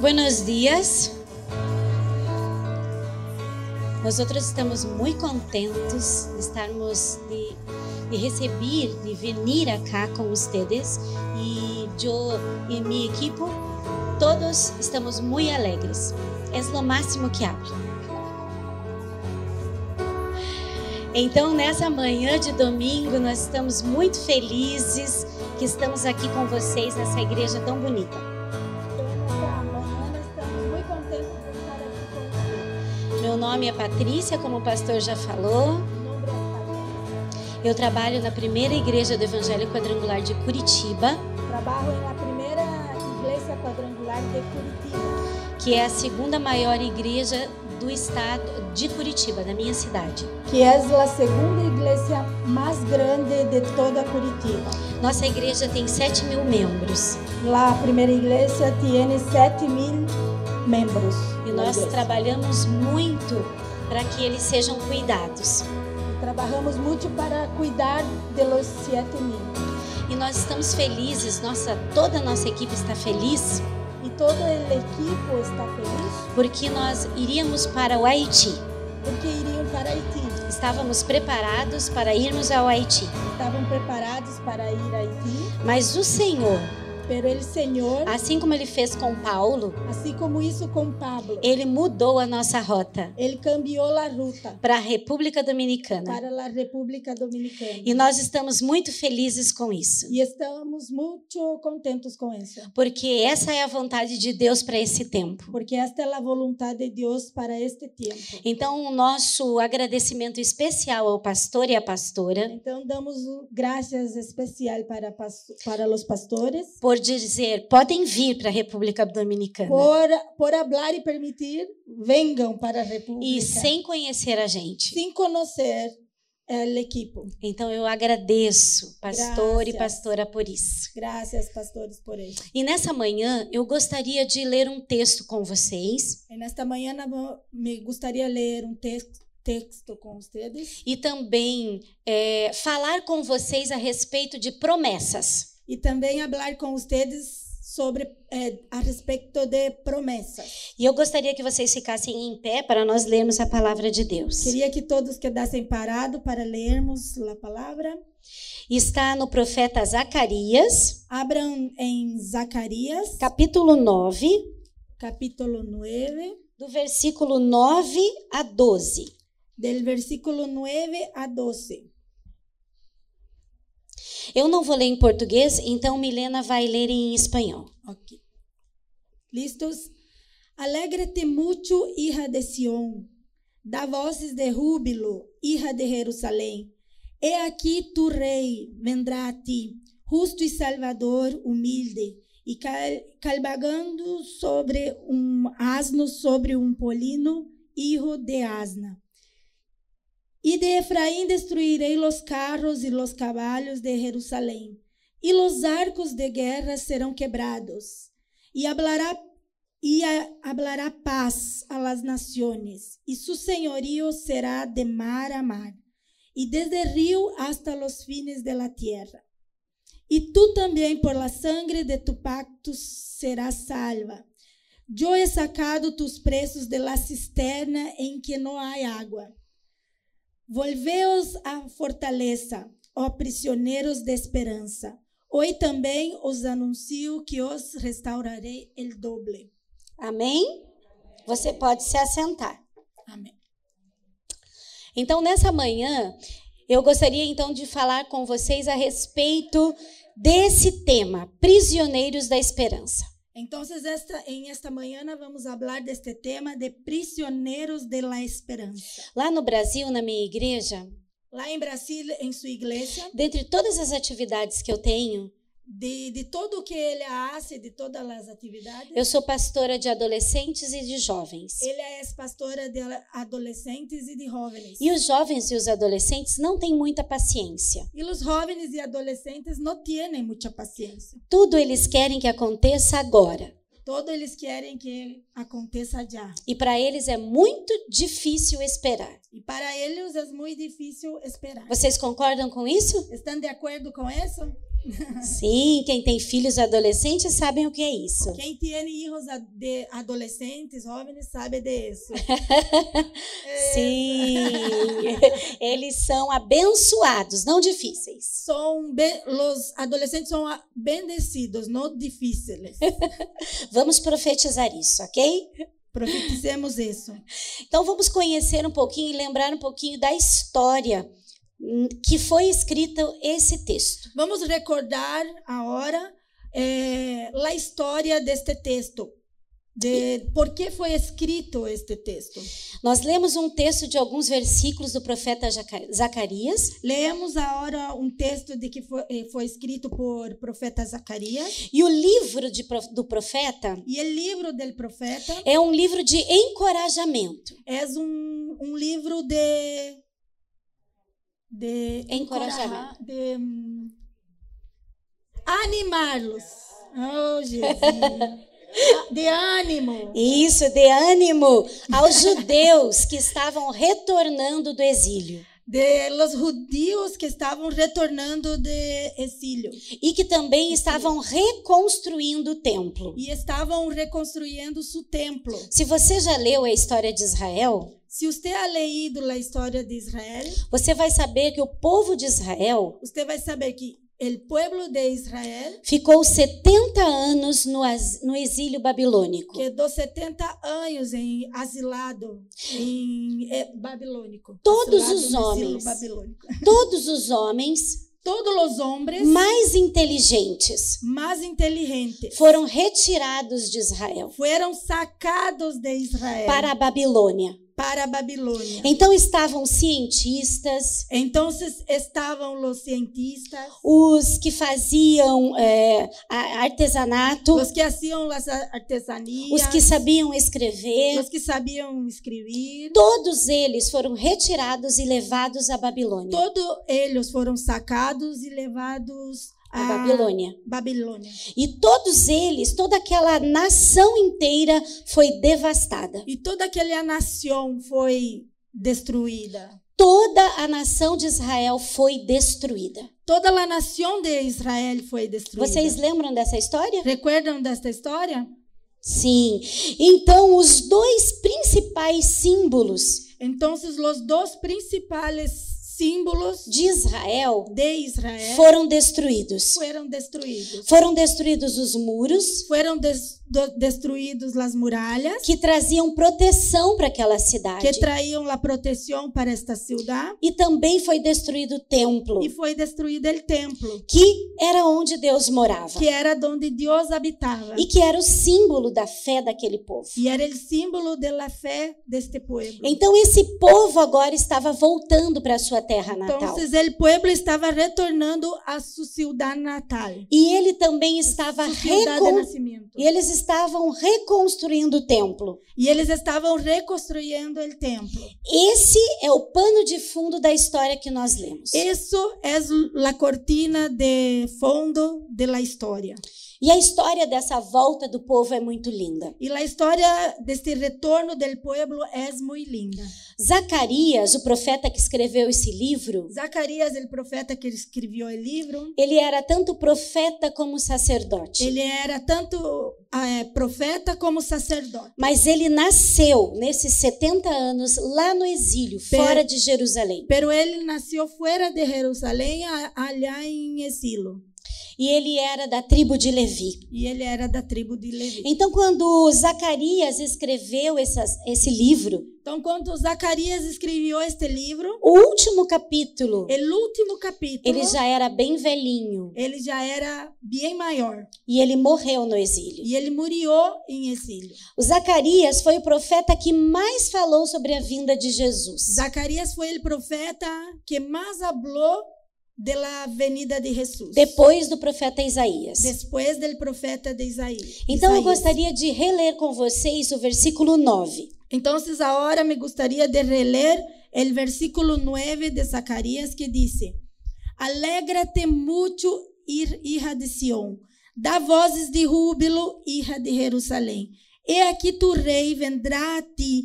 Buenos dias. Nosotros estamos muy contentos de estarmos de, de receber, de venir acá com ustedes e eu e mi equipo todos estamos muy alegres. É lo máximo que hablo. Então, nessa manhã de domingo, nós estamos muito felizes que estamos aqui com vocês nessa igreja tão bonita. Nome é Patrícia, como o pastor já falou. Eu trabalho na primeira igreja do Evangelho Quadrangular de Curitiba, Trabajo en la primera iglesia cuadrangular de Curitiba, que é a segunda maior igreja do estado de Curitiba, da minha cidade. que es la segunda iglesia más grande de toda Curitiba. Nossa igreja tem 7 mil membros La primera iglesia tiene 7 mil miembros. E nós trabalhamos muito para que eles sejam cuidados. Trabajamos mucho para cuidar de los 7 mil. E nós estamos felizes, nossa, toda a nossa equipe está feliz Y todo el equipo está feliz porque nós iríamos para o Haiti. porque irían para Haití. Estávamos preparados para irmos ao Haiti. Estaban preparados para ir a Haití, Mas o Senhor, pero el Señor, assim como ele fez com Paulo, así como hizo con Pablo, ele mudou a nossa rota él cambió la ruta para a República Dominicana. para la República Dominicana. E nós estamos muito felizes com isso, Y estamos mucho contentos con eso, porque essa é a vontade de Deus para esse tempo. porque esta es la voluntad de Dios para este tiempo. Então, o nosso agradecimento especial ao pastor e à pastora Então damos gracias especial para para los pastores por dizer: podem vir para a República Dominicana. por por hablar y permitir vengan para a República E sem conhecer a gente. sin conocer el equipo. Então, eu agradeço, pastor e pastora, por isso. Gracias pastores por eso. E nessa manhã, eu gostaria de ler um texto com vocês En esta mañana vo- me gustaría leer un tex- texto con ustedes e também é, falar com vocês a respeito de promessas. Y también hablar con ustedes sobre eh, a respecto de promesas. E eu gostaria que vocês ficassem em pé para nós lermos a palavra de Deus. Quería que todos quedassem parados para leermos la palabra. Está no profeta Zacarias, Abram em Zacarias, capítulo 9, capítulo 9, do versículo 9 a 12. del versículo 9 a 12. Eu não vou ler em português, então Milena vai ler em espanhol. Ok. ¿Listos? Alégrate mucho, hija de Sión. Da voces de júbilo, hija de Jerusalén. He aquí tu rey vendrá a ti, justo y salvador, humilde, y cal- cabalgando sobre un asno, sobre un polino, hijo de asna. Y de Efraín destruiré los carros y los caballos de Jerusalén, y los arcos de guerra serão quebrados, y hablará y a- hablará paz a las naciones, y su señorío será de mar a mar, y desde el río hasta los fines de la tierra. Y tú también por la sangre de tu pacto serás salva. Yo he sacado tus presos de la cisterna en que no hay agua. Volveos a fortaleza, ó prisioneiros de esperança. Hoje também os anuncio que os restaurarei el doble. Amém? Você pode se assentar. Amém. Então, nessa manhã, eu gostaria então de falar com vocês a respeito desse tema, prisioneiros da esperança. Então, esta, em esta manhã vamos falar deste tema de prisioneiros de la esperança. Lá no Brasil, na minha igreja, Lá em Brasília, em sua igreja, dentre todas as atividades que eu tenho, de, de todo o que ele hace, de todas as atividades, eu sou pastora de adolescentes e de jovens. ele é pastora de adolescentes e de jovens. E os jovens e os adolescentes não têm muita paciência. E os jovens e adolescentes não têm muita paciência. Tudo eles querem que aconteça agora. Todos eles querem que aconteça já. E para eles é muito difícil esperar. E para eles é muito difícil esperar. Vocês concordam com isso? Estão de acordo com isso? Sim, quem tem filhos adolescentes sabem o que é isso. Quem tem de adolescentes, jovens, sabe disso. Sim, eles são abençoados, não difíceis. São los adolescentes são bendecidos, não difíceis. Vamos profetizar isso, ok? Profetizemos isso. Então vamos conhecer um pouquinho e lembrar um pouquinho da história que foi escrita esse texto. Vamos recordar agora a história deste texto. De por que foi escrito este texto. Nós lemos um texto de alguns versículos do profeta Zacarias Leemos agora um texto de que foi, eh, foi escrito por profeta Zacarias. e o livro de do profeta E o livro do profeta é um livro de encorajamento. é um, um livro de de encorajar- de hum, animá-los. Oh, Jesus. De ânimo. Isso, de ânimo aos judeus que estavam retornando do exílio De los judíos que estavam retornando de exílio e que também estavam reconstruindo o templo. e estavam reconstruindo seu templo. Se você já leu a história de Israel, Se você ha leído a história de Israel, você vai saber que o povo de Israel você vai saber que o pueblo de Israel ficou 70 anos no, no exílio babilônico. quedou 70 anos em asilado em é, babilônico. Todos Asilado os homens. babilônico. Todos os homens Todos os homens mais inteligentes mais inteligentes foram retirados de Israel foram sacados de Israel para a Babilônia. Para a Babilônia. Então estavam cientistas, Então estavam os cientistas, os que faziam é, artesanato, os que faziam as artesanias, os que sabiam escrever. os que sabiam escrever. Todos eles foram retirados e levados à Babilônia. Todos eles foram sacados e levados A a Babilônia. Babilônia. E todos eles, toda aquela nação inteira foi devastada. E toda aquela nação foi destruída. Toda a nação de Israel foi destruída. Toda a nação de Israel foi destruída. Vocês lembram dessa história? Recordam desta história? Sim. Então, os dois principais símbolos Então, os dois principais símbolos de Israel de Israel foram destruídos. foram destruídos. Foram destruídos os muros Foram des- do- destruídos as muralhas que traziam proteção para aquela que cidade. traíam a proteção para esta cidade E também foi destruído o templo, e foi destruído o templo, que era onde Deus morava que era onde Deus habitava. e que era o símbolo da fé daquele povo. E era o símbolo da fé deste povo. Então esse povo agora estava voltando para sua terra natal. Então, o povo estava retornando a sua cidade natal. E ele também estava Sua cidade de recon... nascimento. e eles estavam reconstruindo o templo. E eles estavam reconstruindo o templo. Esse é o pano de fundo da história que nós lemos. Isso é a cortina de fundo da história. E a história dessa volta do povo é muito linda. E a história deste retorno do povo é muito linda. Zacarias, o profeta que escreveu esse livro, Zacarias, o profeta que escreveu o livro, ele era tanto profeta como sacerdote. ele era tanto eh, profeta como sacerdote. Mas ele nasceu nesses 70 anos lá no exílio, fora de Jerusalém. Pero ele nasceu fora de Jerusalém, allá em exílio. E ele era da tribo de Levi. E ele era da tribo de Levi. Então, quando Zacarias escreveu essas- esse livro, Então, quando Zacarias escreveu este livro, o último capítulo, o último capítulo, ele já era bem velhinho ele já era bem maior. e ele morreu no exílio. E ele morreu em exílio. O Zacarias foi o profeta que mais falou sobre a vinda de Jesus. Zacarias foi o profeta que mais falou da venida de Jesus. Depois do profeta Isaías. Depois do profeta de Isaías. Então eu gostaria de reler com vocês o versículo 9. Então, agora me gostaria de reler o versículo 9 de Zacarias que diz: Alegra-te muito, hija de Sião, dá vozes de júbilo, hija de Jerusalém. He aqui tu rei vendrá a ti,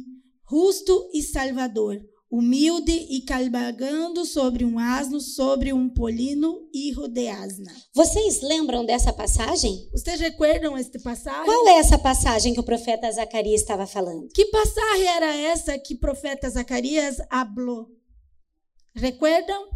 justo e salvador, humilde e cabalgando sobre um asno, sobre um polino, hijo de asna. Vocês lembram dessa passagem? Vocês recordam este passagem? Qual é essa passagem que o profeta Zacarias estava falando? Que passagem era essa que o profeta Zacarias falou? Recordam?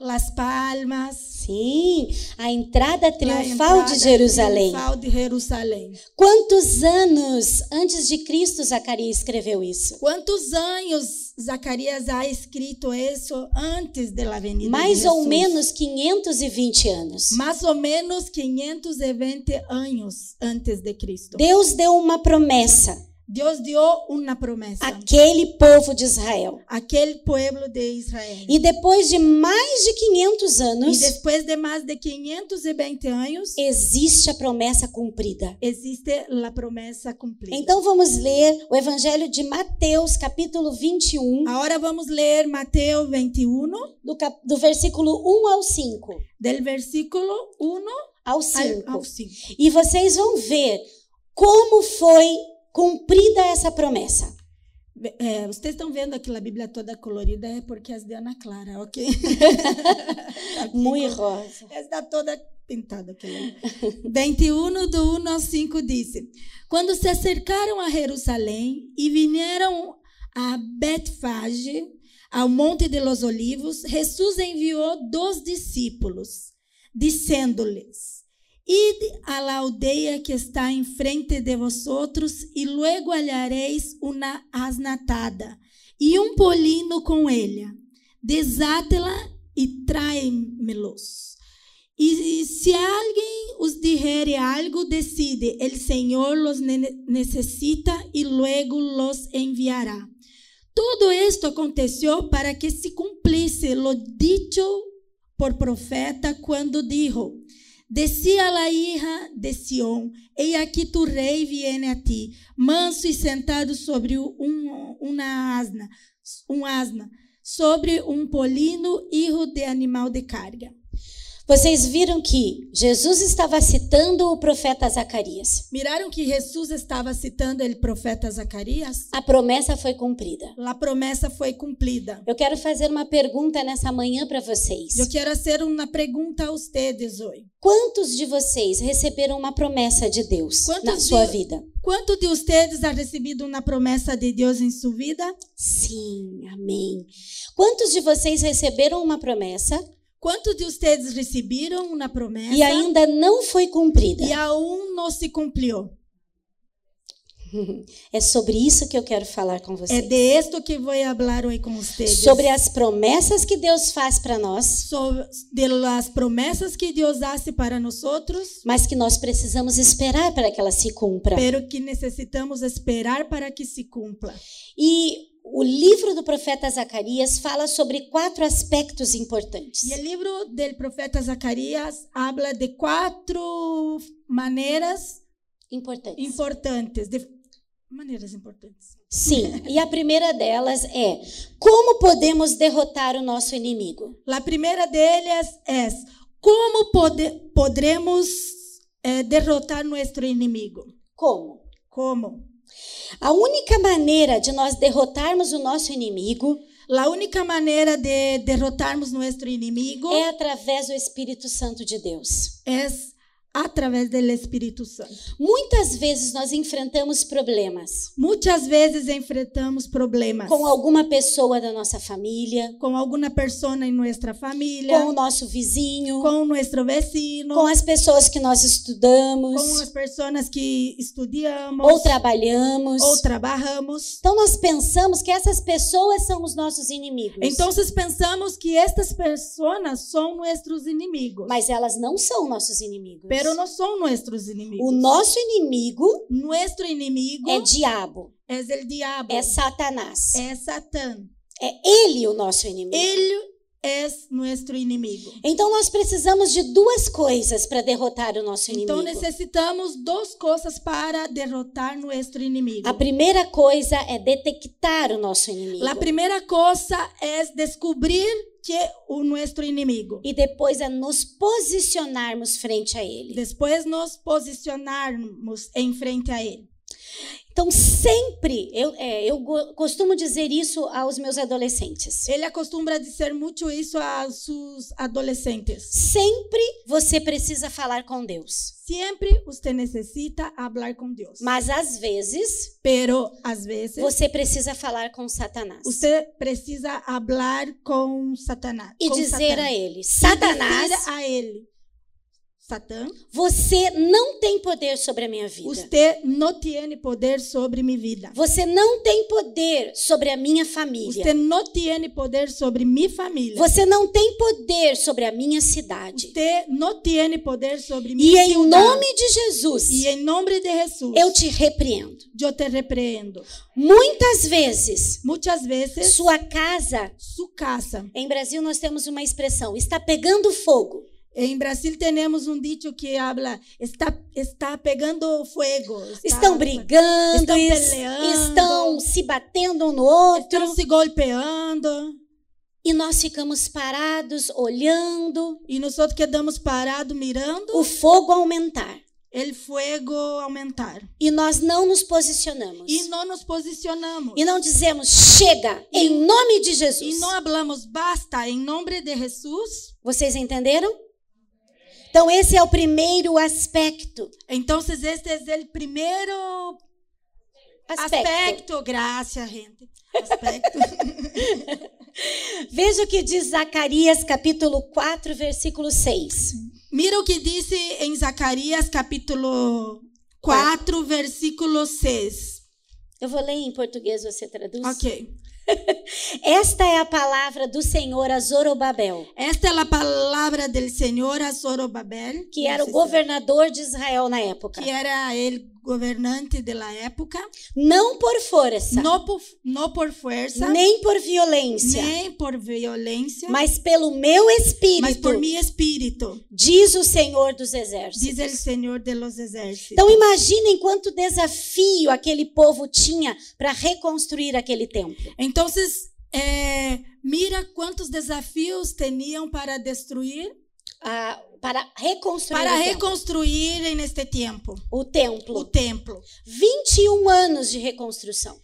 Las Palmas. Sim, a entrada a triunfal entrada de Jerusalém. triunfal de Jerusalém. Quantos anos antes de Cristo Zacarias escreveu isso? Quantos anos Zacarias ha escrito isso antes da venida Mais de ou menos 520 anos. Mais ou menos 520 anos antes de Cristo. Deus deu uma promessa Deus deu uma promessa àquele povo de Israel. àquele povo de Israel. E depois de mais de 500 E anos, depois de mais de 520 anos, existe a promessa cumprida. existe a promessa cumprida. Então vamos ler o Evangelho de Mateus, capítulo 21, Agora vamos ler Mateus 21, do, cap- do versículo 1 ao 5. del versículo 1 Ao ao 5. ao 5. E vocês vão ver como foi cumprida essa promessa. É, vocês estão vendo aqui a Bíblia toda colorida, é porque é de Ana Clara, ok? Muito rosa. Está toda pintada aqui. 21 do 1 ao 5 diz: Quando se acercaram a Jerusalém e vieram a Betfage, ao Monte de los Olivos, Jesus enviou dois discípulos, dizendo-lhes: Ide la aldeia que está em frente de vosotros, e luego hallaréis uma asnatada e um polino com ela. Desátela e tráeme-los. E se alguém os dijere algo, decide, el Senhor los ne- necessita e luego los enviará. Todo esto aconteceu para que se cumplisse lo dicho por profeta quando dijo: Decía la hija de Sión, he aquí tu rei viene a ti, manso e sentado sobre um, uma asna, um asna, sobre um polino, hijo de animal de carga. Vocês viram que Jesus estava citando o profeta Zacarias. Miraram que Jesus estava citando o profeta Zacarias? A promessa foi cumprida. A promessa foi cumprida. Eu quero fazer uma pergunta nessa manhã para vocês. Eu quero fazer uma pergunta a vocês hoje. Quantos de vocês receberam uma promessa de Deus Quantos na sua de- vida? Quanto de vocês ha recebido uma promessa de Deus em sua vida? Sim, amém. Quantos de vocês receberam uma promessa Quantos de vocês receberam uma promessa e ainda não foi cumprida? e aún não se cumpriu? É sobre isso que eu quero falar com É vocês. de esto que vou falar hoje com vocês. Sobre as promessas que Deus faz para nós, sobre de las promessas que Deus hace para nós, mas que nós precisamos esperar para que elas se cumpram. pero que necessitamos esperar para que se cumpra. E o livro do profeta Zacarias fala sobre quatro aspectos importantes. E o livro do profeta Zacarias habla de quatro maneiras Importantes. importantes, de maneiras importantes. Sim, e a primeira delas é como podemos derrotar o nosso inimigo? A primeira delas é como pode, podremos eh, derrotar nosso inimigo. Como? Como? A única maneira de nós derrotarmos o nosso inimigo A única maneira de derrotarmos nosso inimigo é através do Espírito Santo de Deus. é através do Espírito Santo. Muitas vezes nós enfrentamos problemas Muitas vezes enfrentamos problemas com alguma pessoa da nossa família, com alguma pessoa em nossa família, com o nosso vizinho, com nosso vecino, com as pessoas que nós estudamos com as pessoas que estudamos ou trabalhamos. ou trabalhamos. Então nós pensamos que essas pessoas são os nossos inimigos. Então pensamos que estas pessoas são nossos inimigos, mas elas não são nossos inimigos. Pero não são nossos inimigos. O nosso inimigo Nuestro inimigo é diabo, é o diabo, é Satanás. é Satã. É ele o nosso inimigo. Ele é nosso inimigo. Então nós precisamos de duas coisas para derrotar o nosso inimigo. Então necessitamos duas coisas para derrotar nosso inimigo. A primeira coisa é detectar o nosso inimigo. A primeira coisa é descobrir que o nosso inimigo. E depois é nos posicionarmos frente a ele. Depois nos posicionarmos em frente a ele. Então, sempre, eu, é, eu costumo dizer isso aos meus adolescentes. Ele acostumbra dizer muito isso a seus adolescentes. Sempre você precisa falar com Deus. Siempre usted necesita hablar con Dios. Mas às vezes, Pero às vezes você precisa falar com Satanás. usted precisa hablar com Satanás. E com dizer Satã. a ele: Satanás, a ele, Satã, você não tem poder sobre a minha vida. usted no tiene poder sobre mi vida. Você não tem poder sobre a minha família. Usted no tiene poder sobre mi familia. Você não tem poder sobre a minha cidade. Usted no tiene poder sobre mi E em nome de Jesus, Y en nombre de Jesús, eu te repreendo. yo te reprehendo. Muitas vezes, Muchas veces sua casa, su casa. em Brasil nós temos uma expressão, está pegando fogo. En Brasil tenemos un dicho que habla, está, está pegando está- Estão brigando, estão es- peleando. estão se batendo um no outro. Están se golpeando. E nós ficamos parados, olhando Y nosotros quedamos parados mirando o fogo aumentar. el fuego aumentar. E nós não nos posicionamos. Y no nos posicionamos. E não dizemos, chega, em nome de Jesus. Y no hablamos, basta, en nombre de Jesús. Vocês entenderam? Então, esse é o primeiro aspecto. Entonces este es el primero Aspecto. aspecto. Gracias, gente. Aspecto. Veja o que diz Zacarias, capítulo 4, versículo 6. Mira o que dice en Zacarías capítulo 4, versículo 6. Eu vou ler em português, você traduz? Ok. Esta é a palavra do Senhor a Zorobabel, Esta es la palabra del Señor a Zorobabel, que era o si- governador de Israel na época. que era el gobernante de la época, Não por força, no por, no por fuerza, nem por violência, nem por violencia, mas pelo meu espírito, mas por mi espíritu, diz o Senhor dos exércitos. dice el Señor de los ejércitos. Então imaginem quanto desafio aquele povo tinha para reconstruir aquele templo. Entonces, eh, mira cuántos desafíos tenían para destruir, Ah, para reconstruir para o, templo. reconstruir en este tiempo o templo. o templo. 21 anos de reconstrução.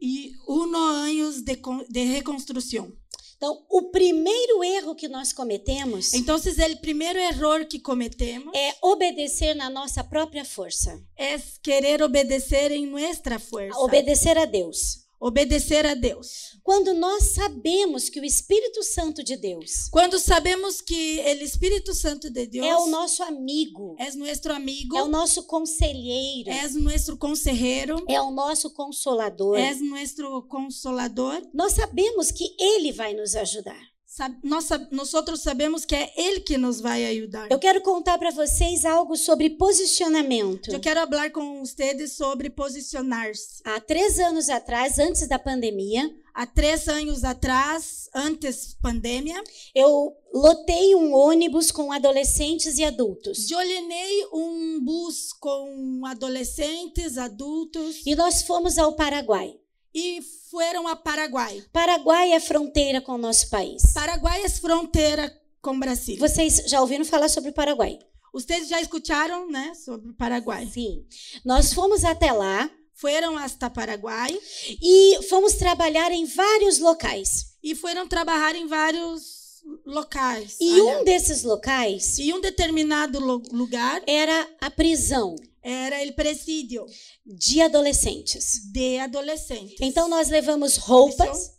21 años de, de reconstrucción. Então, o primeiro erro que nós cometemos Entonces, el primer error que cometemos é obedecer na nossa própria força. es querer obedecer en nuestra fuerza, Obedecer a Deus. obedecer a Deus. Quando nós sabemos que o Espírito Santo de Deus Cuando sabemos que el Espíritu Santo de Dios é o nosso amigo, es nuestro amigo, é o nosso conselheiro, es nuestro consejero, é o nosso consolador, es nuestro consolador, nós sabemos que Ele vai nos ajudar. Nós sab- nosotros sabemos que é Ele que nos vai ayudar. Eu quero contar para vocês algo sobre posicionamento. Eu quero falar com vocês sobre posicionar-se. Há três anos atrás, antes da pandemia, Há três anos atrás, antes pandemia, eu lotei um ônibus com adolescentes e adultos. eu llenei um bus com adolescentes, adultos E nós fomos ao Paraguai. E foram a Paraguai. Paraguai é fronteira com o nosso país. Paraguai é fronteira com Brasil. Vocês já ouviram falar sobre o Paraguai? Vocês já escutaram, né, sobre o Paraguai? Sim. Nós fomos até lá Foram hasta Paraguai e fomos trabalhar em vários locais. e foram trabalhar em vários locais. E Olha, um desses locais e um determinado lugar era a prisão era o presídio de adolescentes. de adolescentes. Então nós levamos roupas.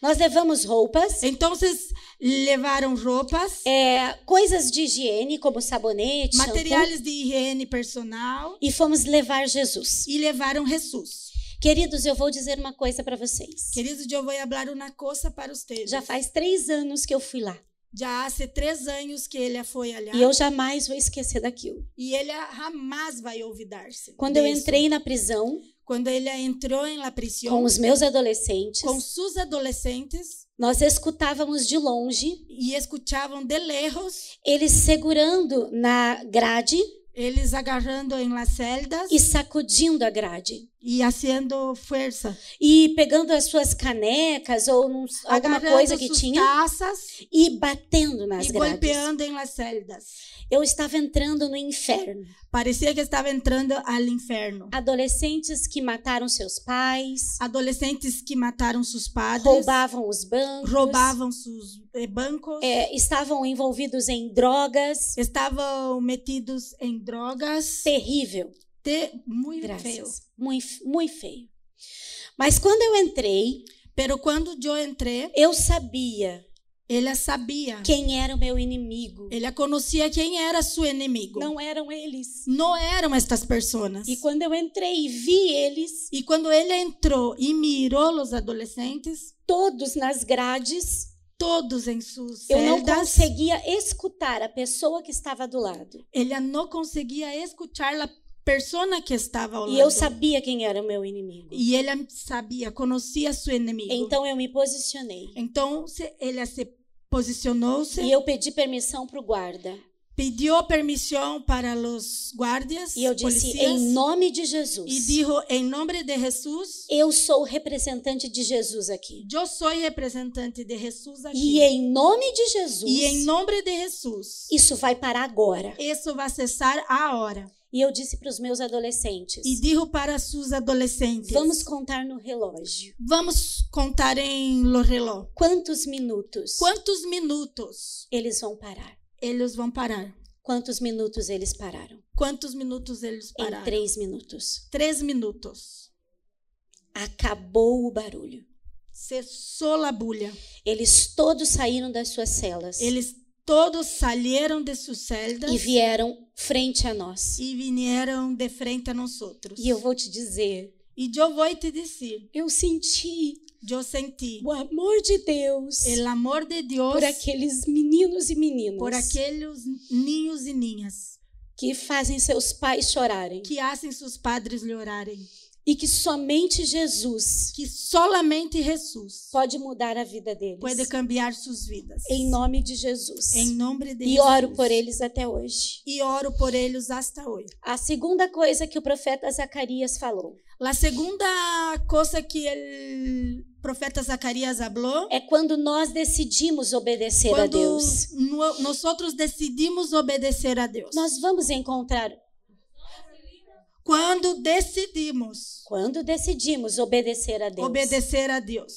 Nós levamos roupas, Então, levaram roupas, é, coisas de higiene, como sabonete, shampoo, materiais de higiene personal e fomos levar Jesus. e levaram Jesus. Queridos, eu vou dizer uma coisa para vocês. Queridos, eu vou falar uma coisa para vocês. Já faz três anos que eu fui lá. Já há três anos que ele foi allá E eu jamais vou esquecer daquilo. e ele jamais vai olvidar-se. Quando eu disso. entrei na prisão quando ele entrou em la prisão com os meus adolescentes, com seus adolescentes nós escutávamos de longe e escutavam de lejos eles segurando na grade eles agarrando em las celdas e sacudindo a grade. e haciendo fuerza, E pegando as suas canecas ou num- alguma coisa que tinha taças e batendo nas y grades. golpeando en las celdas. Eu estava entrando no inferno. Parecía que estaba entrando al infierno. Adolescentes que mataram seus pais, Adolescentes que mataram sus padres, roubavam os bancos, roubavam sus eh, bancos, é, estavam envolvidos em drogas. estavam metidos em drogas. Terrível. Te- muy feo. Graças. Muito, muito feio. Mas quando eu entrei, Pero quando eu entrei, eu sabia ela sabia. quem era o meu inimigo. Ela conhecia quem era seu inimigo. Não eram eles. Não eram estas pessoas. E quando eu entrei e vi eles, E quando ele entrou e mirou os adolescentes, todos nas grades, todos em suas eu não conseguia escutar a pessoa que estava do lado. ela não conseguia escutar a pessoa que estava ao lado. E eu sabia quem era o meu inimigo. E ela sabia, conhecia seu inimigo. Então eu me posicionei. Então, ela se posicionou-se, E eu pedi permissão para o guarda. pediu permissão para os guardias, E eu disse, policías, em nome de Jesus, e dijo, em nome de Jesus, eu sou representante de Jesus aqui. eu sou representante de Jesus aqui. E em nome de Jesus, E em nome de Jesus, isso vai parar agora. isso vai cessar a hora. E eu disse para os meus adolescentes, E dijo para seus adolescentes: vamos contar no relógio. vamos contar em lo reloj. Quantos minutos Quantos minutos eles vão parar? eles vão parar? Quantos minutos eles pararam? Quantos minutos eles Em pararam? três minutos. Três minutos. Acabou o barulho. Cessou a bulha. Eles todos saíram das suas celas Eles todos saíram de suas celdas e vieram frente a nós. e vieram de frente a nós outros. E eu vou te dizer, E eu vou te dizer, eu senti eu senti o amor de Deus o amor de Deus por aqueles meninos e meninas por aqueles ninhos e ninhas que fazem seus pais chorarem que fazem seus padres llorarem, e que somente Jesus que solamente Jesus pode mudar a vida deles. pode cambiar suas vidas. Em nome de Jesus. Em nome de E Jesus. oro por eles até hoje. E oro por eles hasta hoje. A segunda coisa que o profeta Zacarias falou A segunda coisa que o profeta Zacarias falou é quando nós decidimos obedecer a Deus. nós decidimos obedecer a Deus. Nós vamos encontrar Quando decidimos quando decidimos obedecer a Deus. obedecer a Deus.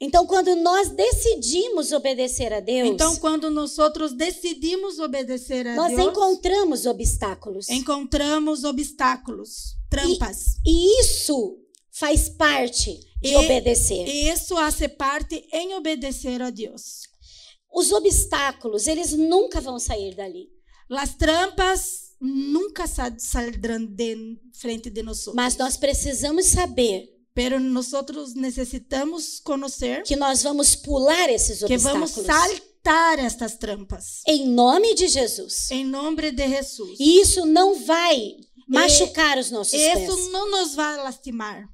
Então, quando nós decidimos obedecer a Deus, Então, quando nós decidimos obedecer a nós Deus, encontramos obstáculos. encontramos obstáculos, trampas. E isso faz parte de E- obedecer. E isso faz parte em obedecer a Deus. Os obstáculos, eles nunca vão sair dali. As trampas nunca sa- saldrão de frente de nós. Mas nós precisamos saber Pero nós necessitamos conhecer que nós vamos pular esses que vamos obstáculos. saltar estas trampas Em nome de Jesus. em nome de Jesus. E isso não vai machucar os nossos pés. Isso não nos vai lastimar.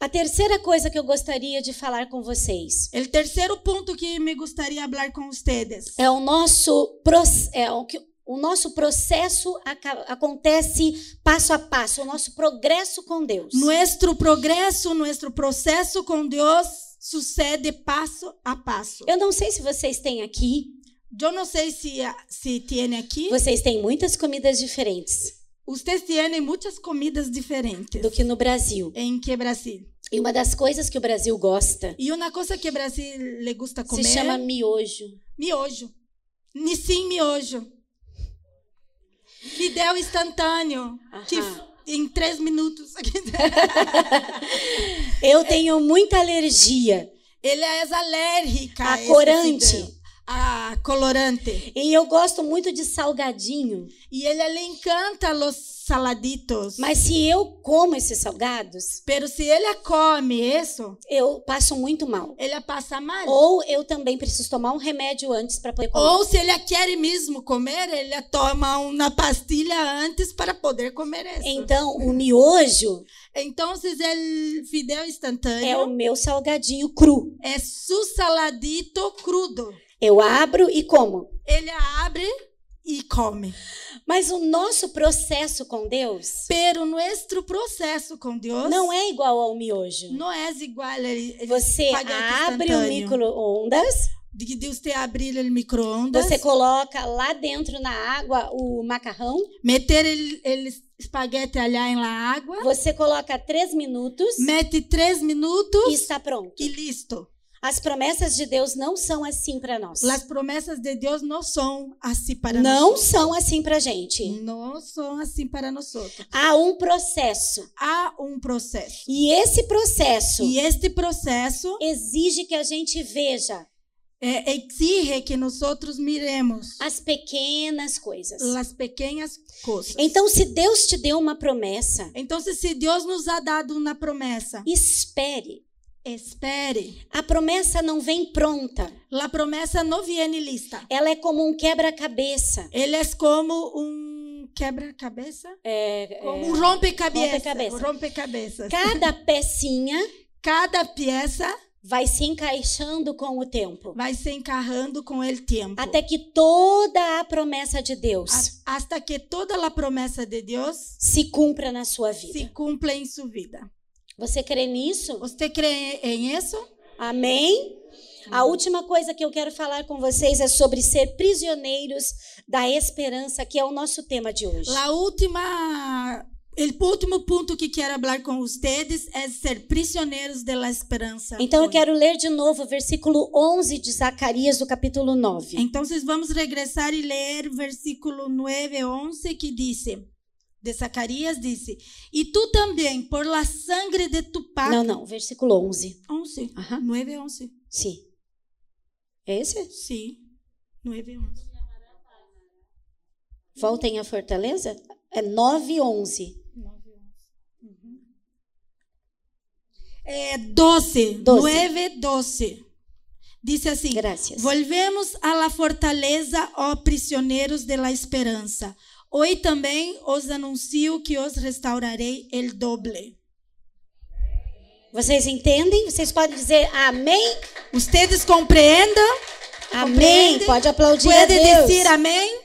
A terceira coisa que eu gostaria de falar com vocês O terceiro ponto que me gostaria falar com vocês é o nosso é o que o nosso processo acontece passo a passo, o nosso progresso com Deus. Nuestro progresso, nuestro processo com Deus sucede passo a passo. Eu não sei se vocês têm aqui, Eu não sei se se tem aqui. vocês têm muitas comidas diferentes Vocês têm muitas comidas diferentes. do que no Brasil. Em que Brasil? E uma das coisas que o Brasil gosta E uma coisa que Brasil le gusta comer se chama miojo. miojo. Nissim miojo. Fidel instantâneo. Que Aham. em três minutos. Eu tenho muita alergia Ele é alérgica a corante. A colorante. E eu gosto muito de salgadinho. E ele le encanta los saladitos. Mas se eu como esses salgados, Pero se ele come isso, eu passo muito mal. ele passa mal. Ou eu também preciso tomar um remédio antes para poder comer. Ou se ele quer mesmo comer, ele toma uma pastilha antes para poder comer isso. Então, o miojo Então, o fidel é o instantâneo meu salgadinho cru. é su saladito crudo. Eu abro e como. Ele abre y come. Mas o nosso processo com Deus Pero nuestro proceso con Dios não é igual ao miojo. no es igual el, el Você abre o micro-ondas, de de usted abrir el microondas, você coloca lá dentro na água o macarrão, meter el, el espaguete allá en la agua, você coloca três minutos mete tres minutos e está pronto. y listo. As promessas de Deus não são assim para nós. Las promesas de Dios no son así para Não nosotros. são assim para gente. No son así para nosotros. Há um processo. Há um processo. E esse processo E este processo exige que a gente veja eh, exige que nosotros miremos as pequenas coisas. las pequeñas cosas. Então, se Deus te deu uma promessa, Entonces, si Dios nos ha dado una promesa, espere. Espere. A promessa não vem pronta. La promesa no viene lista. Ela é como um quebra-cabeça. Él es como un quebra-cabeza, É, como é, un rompecabezas. rompecabezas. Un rompecabezas. cada pecinha Cada pieza vai se encaixando com o tempo. vai se encarrando com el tiempo. Até que toda a promessa de Deus A- hasta que toda la promesa de Dios se cumpra na sua vida. se cumpla en su vida. Você crê nisso? ¿Usted cree en eso? Amém? A última coisa que eu quero falar com vocês é sobre ser prisioneiros da esperança, que é o nosso tema de hoje. La última, el último punto que quiero hablar con ustedes es ser prisioneros de la esperanza. Então eu quero ler de novo o versículo 11 de Zacarias, do capítulo 9. Entonces vamos a regresar y leer versículo 9, 11 que dice, de Zacarías dice, y tú también por la sangre de tu pacto. Não, não, versículo 11. 11, Ajá. 9, 11. Sim. É esse? Sí, 9, 11. Voltem à fortaleza? É 9 11. Eh, 12, 12. 9, 12. Dice así, Gracias. volvemos a la fortaleza, ó prisioneros de la esperanza. Hoy también os anuncio que os restaurarei el doble. Vocês entendem? Vocês podem dizer amém? Ustedes compreendam? Amém. Pode aplaudir a Puede Deus. decir amém?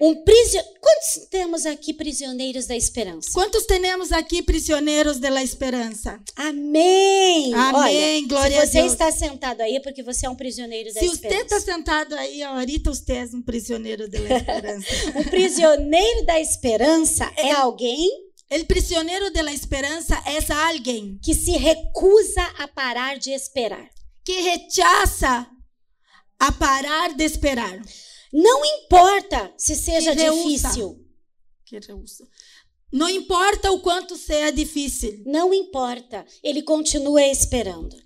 Um prisio... Quantos temos aqui prisioneiros da esperança? Quantos temos aqui prisioneiros da esperança? Amém. Amém, Olha, glória a se você Deus. está sentado aí é porque você é um prisioneiro da Se você esperança. está sentado aí, ahorita você é um prisioneiro da esperança. Um prisioneiro da esperança é alguém El prisioneiro da esperança é alguém que se recusa a parar de esperar. que rechaça a parar de esperar. Não importa se seja difícil. Não importa o quanto seja difícil, Não importa. Ele continua esperando.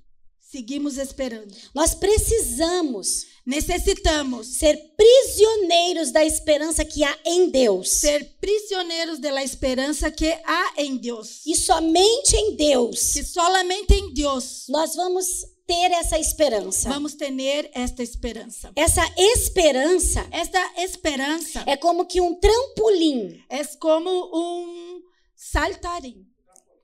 seguimos esperando. Nós precisamos Necessitamos ser prisioneiros da esperança que há em Deus. ser prisioneiros da esperança que há em Deus. E somente em Deus Que solamente em Deus nós vamos ter essa esperança. vamos ter esta esperança. Essa esperança Esta esperança é como que um trampolim é como um saltarim.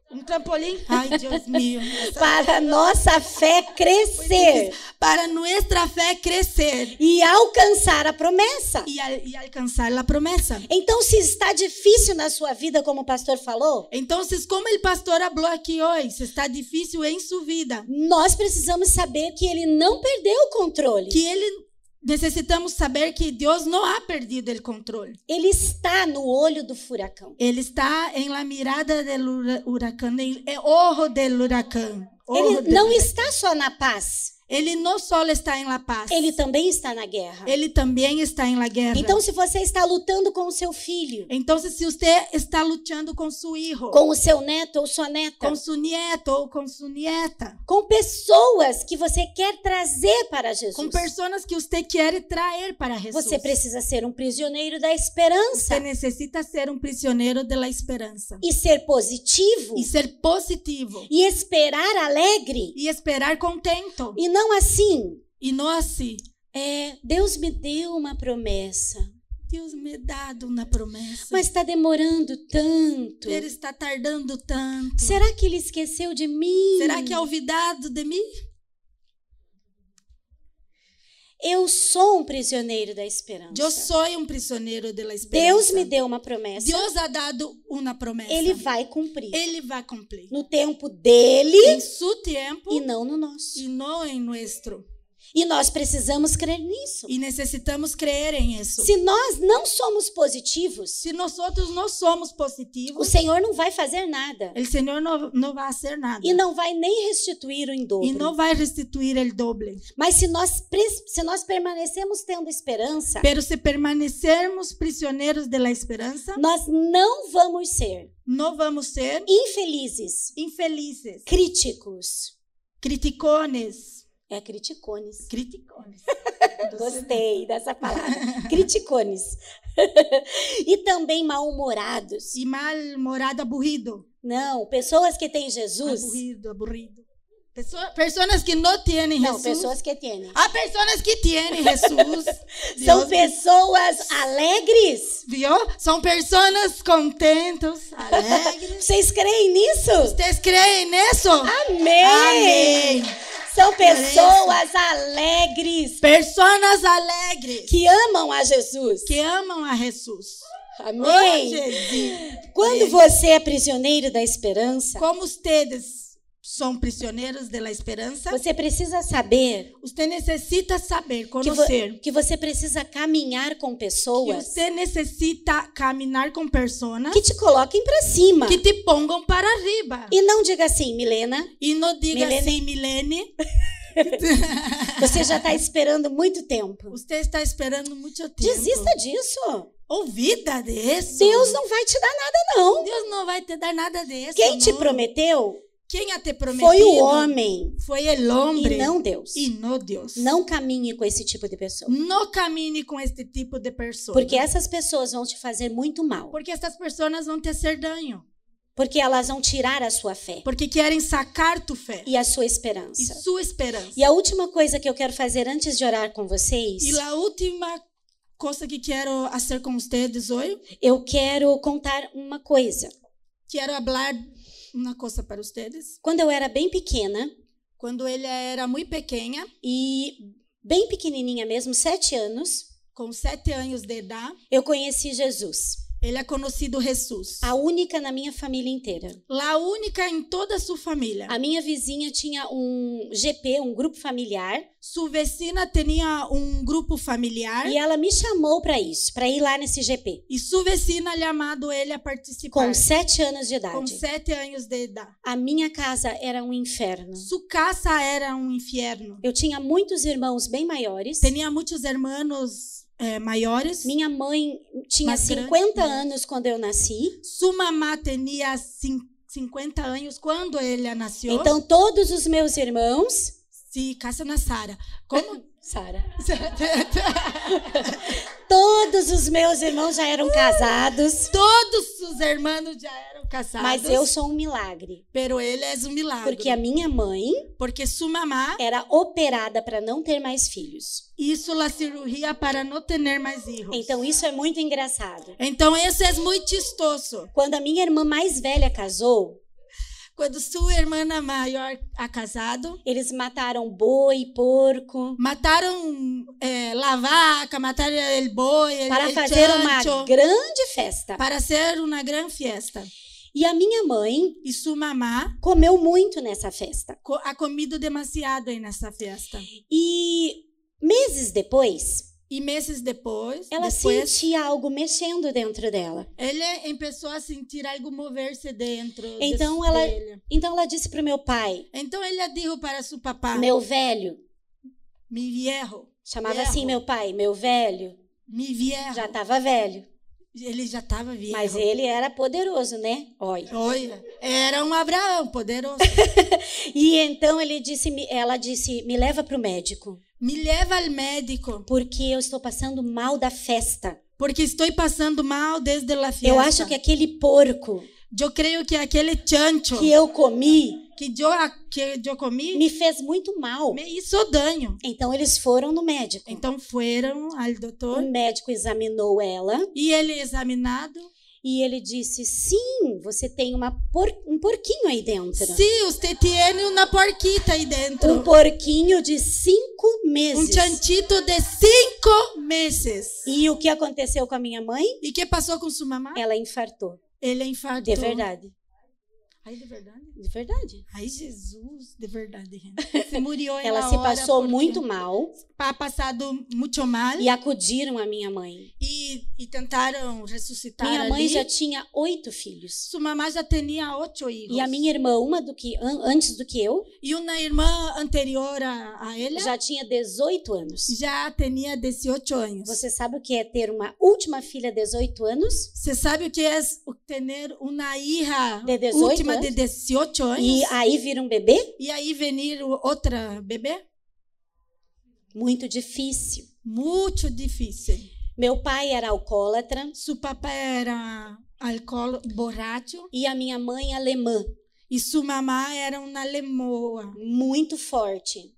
Um trampolim. Ai, Deus. Essa- para a nossa fé crescer Para nossa fé crescer e alcançar a promessa. e, al- e alcançar a promessa. Então, se está difícil na sua vida, como o pastor falou, Então, como o pastor falou aqui hoje, se está difícil em sua vida, nós precisamos saber que ele não perdeu o controle. que ele necessitamos saber que Deus não ha perdido o controle. Ele está no olho do furacão. Ele está em la mirada del hura- huracán, em el ojo del huracán. Ele não está só na paz, Ele não só está em la paz, ele também está na guerra. ele também está em la guerra. Então, se você está lutando com o seu filho, Então, se você está lutando com seu filho, com o seu neto ou sua neta, com seu nieto ou com sua nieta, com pessoas que você quer trazer para Jesus, com pessoas que você quer trazer para Jesus. você precisa ser um prisioneiro da esperança. Você necessita ser um prisioneiro da esperança. E ser positivo. E ser positivo. E esperar alegre. E esperar contento. E não assim. e não assim. É, Deus me deu uma promessa, Deus me dado uma promessa, mas está demorando tanto. ele está tardando tanto. Será que ele esqueceu de mim? Será que é olvidado de mim? Eu sou um prisioneiro da esperança. Yo soy un prisionero de la esperanza. Deus me deu uma promessa. Dios ha dado una promesa. Ele vai cumprir. Ele vai cumplir. No tempo dele En su tiempo e não no nosso. y no en nuestro. E nós precisamos crer nisso. Y necesitamos creer en eso. Se nós não somos positivos, Si nosotros no somos o positivos, Senhor não vai fazer nada. el Señor no, no va a hacer nada. E não vai nem restituir o em dobro. no va a restituir el doble. Mas se nós, se nós permanecemos tendo esperança, Pero si permanecermos prisioneros de la esperanza, nós não vamos ser no vamos ser infelizes, infelices, críticos. criticones. É criticones. Criticones. Gostei dessa palavra. criticones. e também mal-humorados. Y mal-humorado, aburrido. Não, pessoas que têm Jesus. Aburrido, aburrido. Pesso- personas que no tienen Não, Jesús. pessoas que têm. Hay personas que tienen Jesús. São pessoas alegres. ¿Vio? Son personas contentos, alegres. Vocês creem nisso? ¿Ustedes creen en eso? Amém! Amém. São pessoas alegres Personas alegres que amam a Jesus. que amam a Jesús. Amém! Oh, Jesus. Quando você é prisioneiro da esperança, Como ustedes son prisioneros de la esperanza, você precisa saber usted necesita saber, que, vo- que você precisa caminhar com que pessoas usted necesita caminar con personas que te coloquem para cima. que te pongan para arriba. E não diga assim, Milena, Y no diga así, Milene, você já está esperando muito tempo. usted está esperando mucho tiempo. Desista disso. Olvida de eso. Deus não vai te dar nada, não. Deus não vai te dar nada de eso. Quem te no. prometeu Quem a te prometido foi o homem Foi el hombre e não Deus. e não Deus. Não caminhe com esse tipo de pessoa. Não camine com este tipo de pessoa. Porque essas pessoas vão te fazer muito mal. Porque estas pessoas vão te fazer dano. Porque elas vão tirar a sua fé Porque querem sacar tu fé e a sua e esperança. sua esperança. E a última coisa que eu quero fazer antes de orar com vocês, E a última coisa que quero fazer com vocês hoje, eu quero contar uma coisa. quero falar uma coisa para vocês. Quando eu era bem pequena, Quando ela era muito pequena, e bem pequenininha mesmo, sete anos, com sete anos de idade, eu conheci Jesus. Ele é conhecido Jesus. A única na minha família inteira. A única em toda sua família. A minha vizinha tinha um GP, um grupo familiar, Sua vecina tinha um grupo familiar e ela me chamou para isso, para ir lá nesse GP, e sua vecina chamado ele a participar. com sete anos de com idade. sete anos de idade. A minha casa era um inferno. Sua casa era um inferno. Eu tinha muitos irmãos bem maiores. Tinha muitos irmãos eh, maiores. Minha mãe tinha Mais grande, 50 né? anos quando eu nasci. Sua mamá tinha cin- 50 anos quando ele nasceu. Então todos os meus irmãos, se casa na Sara. Como? Sara, todos os meus irmãos já eram casados, Todos os irmãos já eram casados. mas eu sou um milagre, Pero ele é um milagre. porque a minha mãe Porque sua mamá era operada para não ter mais filhos. hizo a cirurgia para não ter mais filhos. Então isso é muito engraçado. Então, isso é muito chistoso. Quando a minha irmã mais velha casou, Quando sua irmã maior ha casado, eles mataram boi, porco, mataram eh, a vaca, mataram o boi, para el fazer uma chancho, grande festa. para ser uma grande festa. E a minha mãe E sua mamá comeu muito nessa festa. co- ha comido demasiado nessa festa. E meses depois, E meses depois, ela depois sentia algo mexendo dentro dela. ele começou a sentir algo mover-se dentro Então ela- dele. Então ela disse para o meu pai, Então ele disse para seu papá, meu velho, mi viejo, chamava Viejo. assim meu pai, meu velho, mi viejo. já estava velho. Ele já estava viejo. Mas ele era poderoso, né? Olha. Olha, era um Abraão poderoso. E então ele disse, ela disse, me leva para o médico, Me leva ao médico, porque eu estou passando mal da festa. porque estou passando mal desde a fiesta. Eu acho que aquele porco Eu creio que aquele chancho que eu comi que eu, que eu comi me fez muito mal. me hizo dano. Então eles foram no médico. Então foram ao O doutor médico examinou ela e ele examinado E ele disse: Sim, você tem uma por- um porquinho aí dentro. Sí, usted tiene una porquita ahí dentro. Um porquinho de cinco meses. chanchito de cinco meses. E o que aconteceu com a minha mãe? ¿Y qué pasó con su mamá? Ela infartou. Ela infartou. De verdade. Ai, de verdade? De verdade. Ai, Jesus, de verdade. Se murió Ela la se passou porque muito mal Ha pasado muito mal. e acudiram a minha mãe. E, e tentaram ressuscitar Minha mãe ali. já tinha oito filhos. Sua mamá já tinha oito filhos. E a minha irmã, uma do que an- antes do que eu, E uma irmã anterior a, a ela já tinha 18 anos. já tinha 18 anos. Você sabe o que é ter uma última filha de 18 anos? Você sabe o que é ter uma hija De 18 última anos? de 18 anos? E aí vira um bebê? E aí venir outra bebê? Muito difícil. Muito difícil. Meu pai era alcoólatra Seu papai era alcool borracho e a minha mãe alemã, e sua mamá era uma lemoa. muito forte.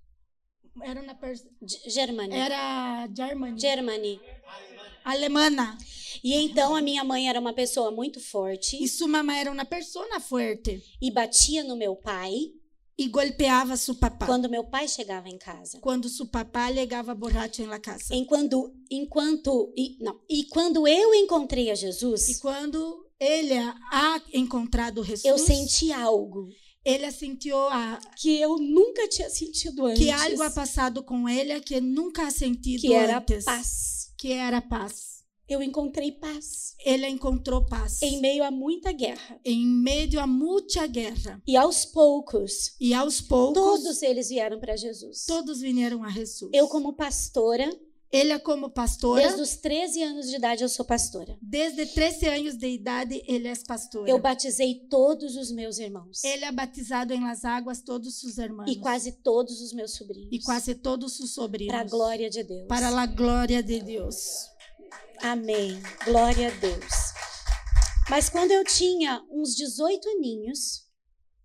Era pers- G- Germany. era Germany. Germany. Alemana. E então a minha mãe era uma pessoa muito forte E sua mamá era uma pessoa forte e batia no meu pai e golpeava seu papá. quando meu pai chegava em casa. Quando seu papá chegava borracho na casa. Enquanto, enquanto, e, não, e quando eu encontrei a E Jesus, quando ele ha encontrado Jesus, eu senti algo ele sentiu a, que eu nunca tinha sentido antes. que algo ha passado com ele que nunca ha sentido que era antes. paz. Que era paz. Eu encontrei paz Ele encontrou paz em meio a muita guerra. em meio a muita guerra. E aos poucos, E aos poucos, todos eles vieram para Jesus. todos vieram a Jesus. Eu, como pastora, Ele, como pastora, desde os 13 anos de idade, eu sou pastora. desde 13 anos de idade, ele é pastora. Eu batizei todos os meus irmãos. Ele é batizado em las águas todos seus irmãos. E quase todos os meus sobrinhos. e quase todos seus sobrinhos. Para a glória de Deus. Para a glória de Deus. Amém. Glória a Deus. Mas quando eu tinha uns 18 aninhos,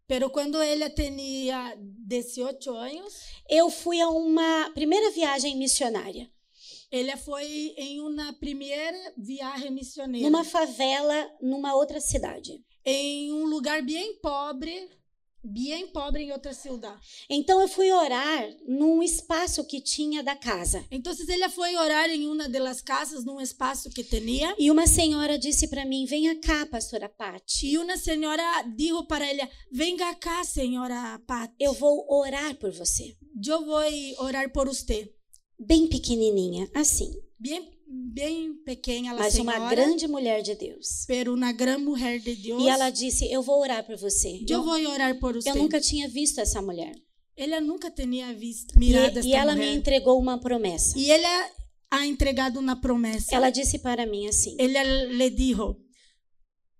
Pero quando ele tinha 18 anos, eu fui a uma primeira viagem missionária. Ele foi em uma primeira viagem missioneira. Numa favela, numa outra cidade. Em um lugar bem pobre, bem pobre em outra cidade. Então eu fui orar num espaço que tinha da casa. Então ele foi orar em uma das casas, num espaço que tinha. E uma senhora disse para mim: Venha cá, pastora Pati. E uma senhora disse para ele: Venga cá, senhora Pat. Eu vou orar por você. Eu vou orar por você. Bem pequenininha, assim. Bem, bem pequena a Mas senhora. uma grande mulher de Deus. pero uma grande mulher de Deus. E ela disse: Eu vou orar por você. eu vou orar por você. eu nunca tinha visto essa mulher. Ela nunca tinha visto, E, mirado esta e ela me mulher. entregou uma promessa. E ela ha entregado uma promessa. Ela disse para mim assim: Ela lhe dijo: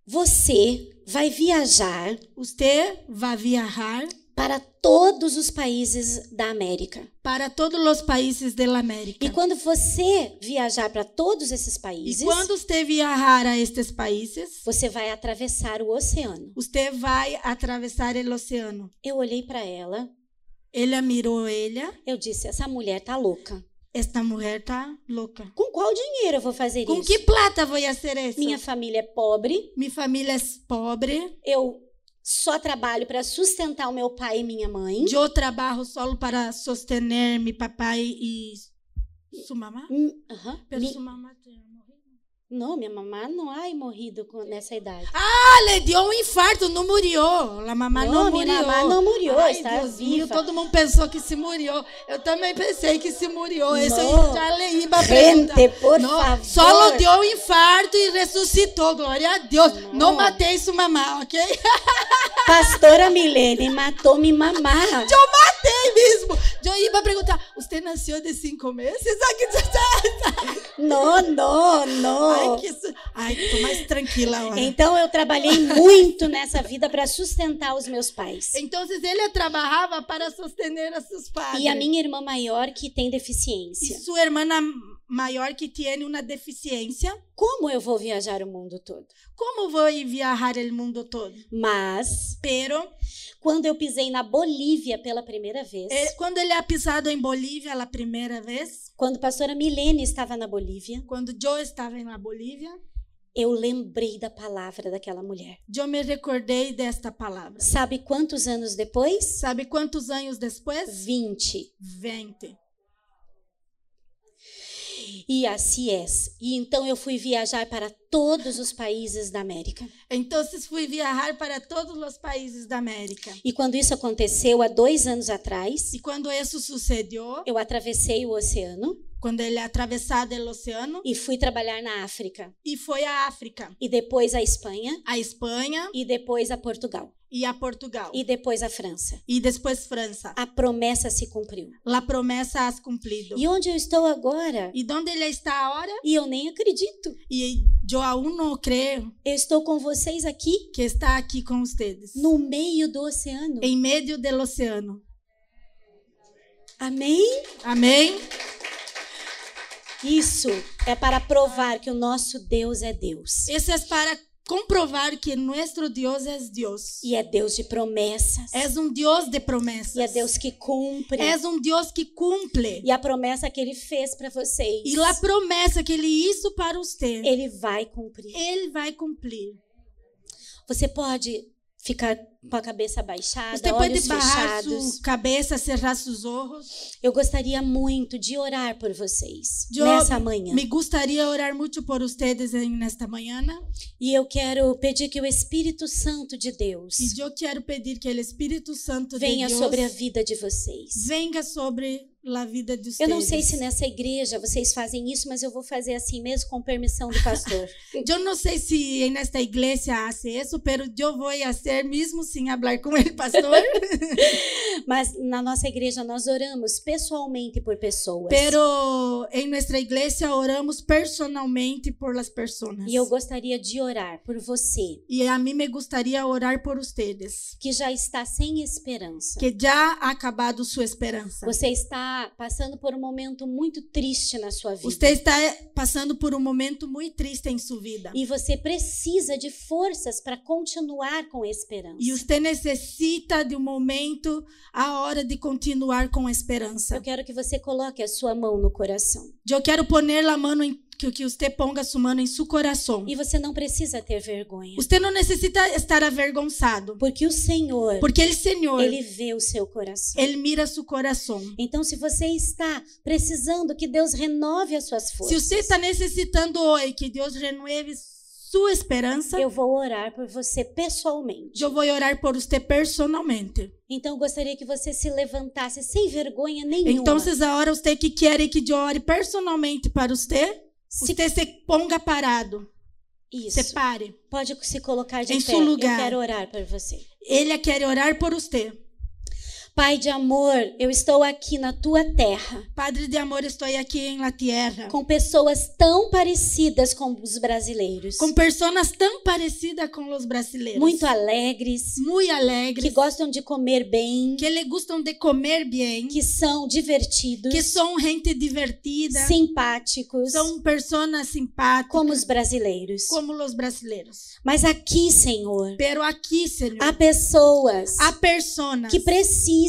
Você vai viajar Você vai viajar para todos os países da América. para todos os países da América. E quando você viajar para todos esses E países, quando você viajar a estes países, você vai atravessar o oceano. você vai atravessar o oceano. Eu olhei para ela, Ela mirou ela. eu disse: essa mulher tá louca. Esta mulher tá louca. Com qual dinheiro eu vou fazer Com isso? que plata vou fazer isso? Minha família é pobre, Minha família é pobre. eu só trabalho para sustentar o meu pai e minha mãe. Eu trabalho só para sostener meu papai e sua mamá. Hum, aham. Pero Mi- sua mamá. Não, minha mamãe não ai morrido com- nessa idade. Ah, le dio um infarto, não morreu. A mamá não, Não, morreu. minha mamá não morreu, Ai, está viva. todo mundo pensou que se morreu. Eu também pensei que se morreu. Isso Não. já le iba a perguntar. Gente, por Não, favor. Só lhe deu um infarto e ressuscitou. Glória a Deus. Não, Não. matei sua mamá, ok? Pastora Milene matou minha mamá. Eu matei mesmo. Eu ia perguntar, você nasceu de cinco meses? Não, não, não. Ai, que... su- Ai, tô mais tranquila agora. Então eu trabalhei muito nessa vida para sustentar os meus pais. Então, ele trabalhava para sostener a seus pais. E a minha irmã maior que tem E deficiência. sua irmã maior que tem uma deficiência. Como eu vou viajar o mundo todo? Como vou viajar o mundo todo? Mas Pero, quando eu pisei na Bolívia pela primeira vez, eh, quando ele ha pisado em Bolívia a primeira vez, quando a pastora Milene estava na Bolívia, quando eu estava na Bolívia, eu lembrei da palavra daquela mulher. Yo me recordei desta palavra. Sabe quantos anos depois? ¿Sabe quantos anos depois? 20. 20. E assim é. E então eu fui viajar para todos os países da América. Então fui viajar para todos os países da América. E quando isso aconteceu há dois anos atrás, E quando isso sucedeu, eu atravessei o oceano quando ele atravessado o oceano e fui trabalhar na África. e foi à África, E depois a Espanha. a Espanha E depois a Portugal. e a Portugal E depois a França. e depois França. A promessa se cumpriu. La promessa has cumprido. E onde eu estou agora? E onde ele está agora? E eu nem acredito. E eu aún não creio Eu estou com vocês aqui que está aqui com vocês, no meio do oceano. em meio do oceano. Amém? Amém? Isso é para provar que o nosso Deus é Deus. Isso é para comprovar que nosso Deus é Deus. E é Deus de promessas. É um Deus de promessas. E é Deus que cumpre. É um Deus que cumple. E a promessa que ele fez para vocês, E a promessa que ele hizo para você, ele vai cumprir. ele vai cumprir. Você pode ficar com a cabeça baixada, Você pode olhos barrar fechados. cabeça, cerrar seus olhos. Eu gostaria muito de orar por vocês nessa manhã. Me gustaría orar muito por ustedes en esta mañana. E eu quero pedir que o Espírito Santo de Deus E eu quero pedir que o Espírito Santo venha de Deus sobre a vida de vocês. venga sobre a vida de ustedes. Eu não sei se nessa igreja vocês fazem isso, mas eu vou fazer assim mesmo com permissão do pastor. Eu não sei se nesta igreja hace isso, pero eu vou fazer mesmo sem falar com ele, pastor. mas na nossa igreja nós oramos pessoalmente por pessoas. pero em nossa igreja oramos personalmente por las personas. E eu gostaria de orar por você E a mim me gustaría orar por ustedes, que já está sem esperança. que já ha acabado sua esperança. Você está passando por um momento muito triste na sua vida. Você está passando por um momento muito triste em sua vida. E você precisa de forças para continuar com esperança. E você necessita de um momento, a hora de continuar com esperança. Eu quero que você coloque a sua mão no coração. Eu quero poner a mão em que, que você ponga sua mão em seu coração. E você não precisa ter vergonha. Você não necessita estar avergonçado, Porque o Senhor, porque o Senhor, Ele vê o seu coração. ele mira seu coração. Então, se você está precisando que Deus renove as suas Se forças, você está necessitando hoje que Deus renove sua esperança, eu vou orar por você pessoalmente. eu vou orar por você personalmente. Então, eu gostaria que você se levantasse sem vergonha nenhuma. Então, agora você que quer que eu ore personalmente para você, se... você se ponga parado, Isso. se pare. Pode se colocar de Em pé. seu lugar. Eu quero orar por você. Ele quer orar por você. Pai de amor, eu estou aqui na tua terra Padre de amor, estou aqui em la tierra. com pessoas tão parecidas com os brasileiros, Com pessoas tão parecidas com os brasileiros. muito alegres, muito alegres. que gostam de comer bem, que le gustam de comer bem. que são divertidos, Que são gente divertida. simpáticos, São pessoas simpáticas. como os brasileiros. como os brasileiros. Mas aqui, Senhor, Pero aqui, Senhor, há pessoas há pessoas que precisam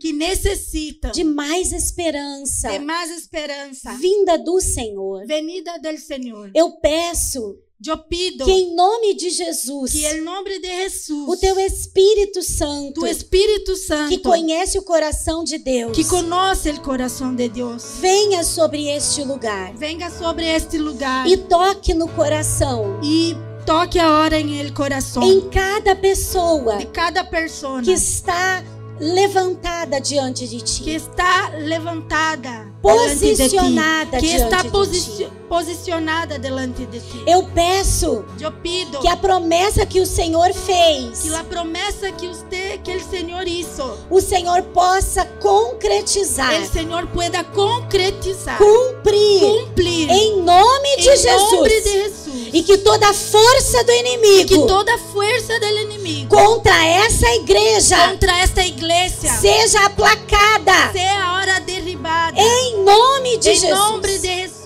que necessitam de mais esperança de mais esperança. vinda do Senhor. Venida del Senhor. Eu peço Eu pido que em nome de Jesus, que em nome de Jesus, o teu Espírito Santo, tu Espírito Santo, que conhece o coração de Deus, que conoce o coração de Deus, venha sobre este lugar venga sobre este lugar e toque no coração e toque a hora em el coração em cada pessoa de cada pessoa que está levantada diante de ti. que está levantada delante de ti, Posicionada que está diante de posi- ti. posicionada delante de ti. Eu peço Eu pido que a promessa que o Senhor fez, que a promessa que você, que o Senhor hizo, o Senhor possa concretizar, o Senhor pueda concretizar, cumprir, cumprir em nome de em nome de Jesus. E que toda a força do que inimigo toda a força do inimigo contra essa igreja contra esta igreja seja aplacada seja ahora derribada em nome de em Jesus. nome de Jesus.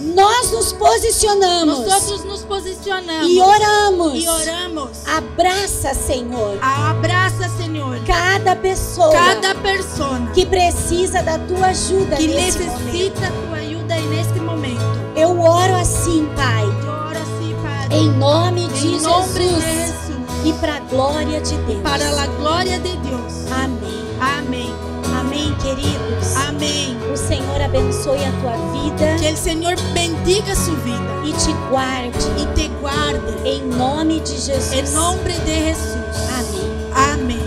Nós nos posicionamos Nós nos posicionamos e oramos. e oramos. Abraça, Senhor, Abraça, Senhor, cada pessoa cada pessoa que precisa da tua ajuda que nesse momento. necessita tua ajuda neste momento. Eu oro assim, Pai, Em nome de Em nombre de Jesus. E para a glória de Deus. Para la gloria de Dios. Amém. Amén. Amém, queridos. Amén. O Senhor abençoe a tua vida Que el Señor bendiga su vida e te guarde. y te guarde. Em nome de Jesus. En nombre de Jesús. Amém.